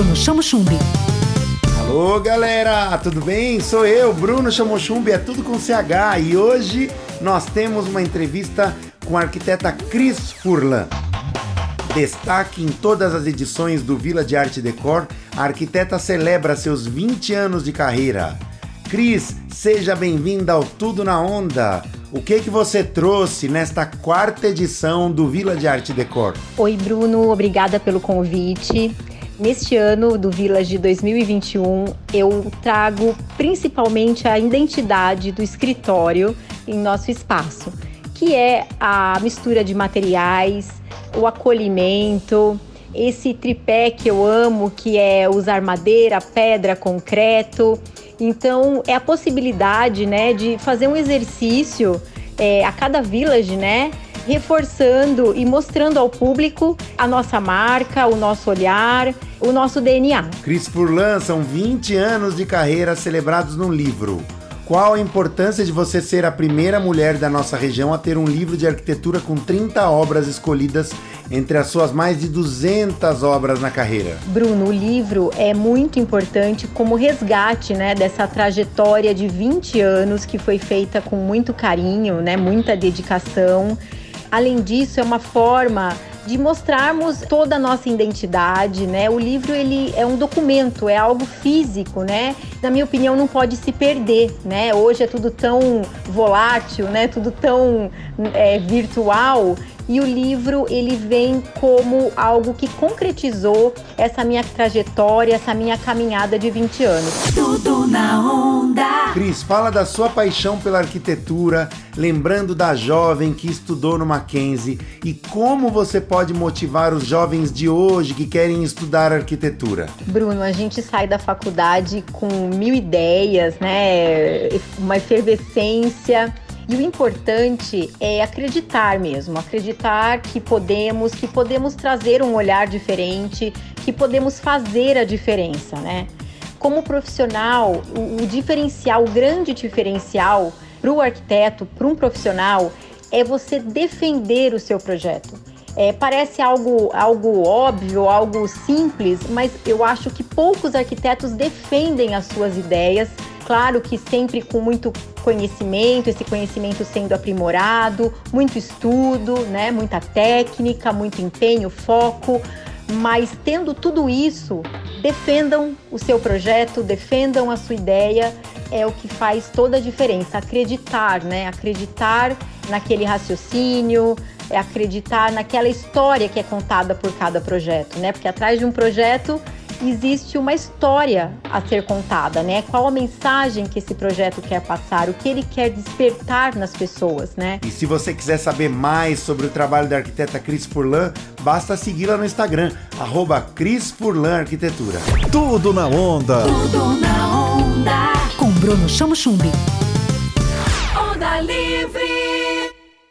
Bruno Chamo Chumbi. Alô galera, tudo bem? Sou eu, Bruno Chamochumbi, é tudo com CH e hoje nós temos uma entrevista com a arquiteta Cris Furlan. Destaque em todas as edições do Vila de Arte Decor, a arquiteta celebra seus 20 anos de carreira. Cris, seja bem-vinda ao Tudo na Onda. O que que você trouxe nesta quarta edição do Vila de Arte Decor? Oi, Bruno, obrigada pelo convite. Neste ano do Village 2021, eu trago principalmente a identidade do escritório em nosso espaço, que é a mistura de materiais, o acolhimento, esse tripé que eu amo, que é usar madeira, pedra, concreto. Então, é a possibilidade, né, de fazer um exercício é, a cada village, né, reforçando e mostrando ao público a nossa marca, o nosso olhar, o nosso DNA. Cris Furlan, são 20 anos de carreira celebrados num livro. Qual a importância de você ser a primeira mulher da nossa região a ter um livro de arquitetura com 30 obras escolhidas entre as suas mais de 200 obras na carreira? Bruno, o livro é muito importante como resgate, né, dessa trajetória de 20 anos que foi feita com muito carinho, né, muita dedicação Além disso, é uma forma de mostrarmos toda a nossa identidade, né? O livro ele é um documento, é algo físico, né? Na minha opinião, não pode se perder, né? Hoje é tudo tão volátil, né? Tudo tão é, virtual e o livro ele vem como algo que concretizou essa minha trajetória, essa minha caminhada de 20 anos. Tudo na onda. Cris, fala da sua paixão pela arquitetura, lembrando da jovem que estudou no Mackenzie e como você pode motivar os jovens de hoje que querem estudar arquitetura. Bruno, a gente sai da faculdade com mil ideias, né? Uma efervescência e o importante é acreditar mesmo, acreditar que podemos, que podemos trazer um olhar diferente, que podemos fazer a diferença, né? Como profissional, o, o diferencial, o grande diferencial para o arquiteto, para um profissional, é você defender o seu projeto. É, parece algo, algo óbvio, algo simples, mas eu acho que poucos arquitetos defendem as suas ideias claro que sempre com muito conhecimento, esse conhecimento sendo aprimorado, muito estudo, né, muita técnica, muito empenho, foco, mas tendo tudo isso, defendam o seu projeto, defendam a sua ideia, é o que faz toda a diferença. Acreditar, né? Acreditar naquele raciocínio, é acreditar naquela história que é contada por cada projeto, né? Porque atrás de um projeto existe uma história a ser contada, né? Qual a mensagem que esse projeto quer passar, o que ele quer despertar nas pessoas, né? E se você quiser saber mais sobre o trabalho da arquiteta Cris Furlan, basta segui-la no Instagram, arroba Cris Furlan Arquitetura. Tudo na onda. Tudo na onda. Com Bruno Chamo Chumbi. Onda Livre.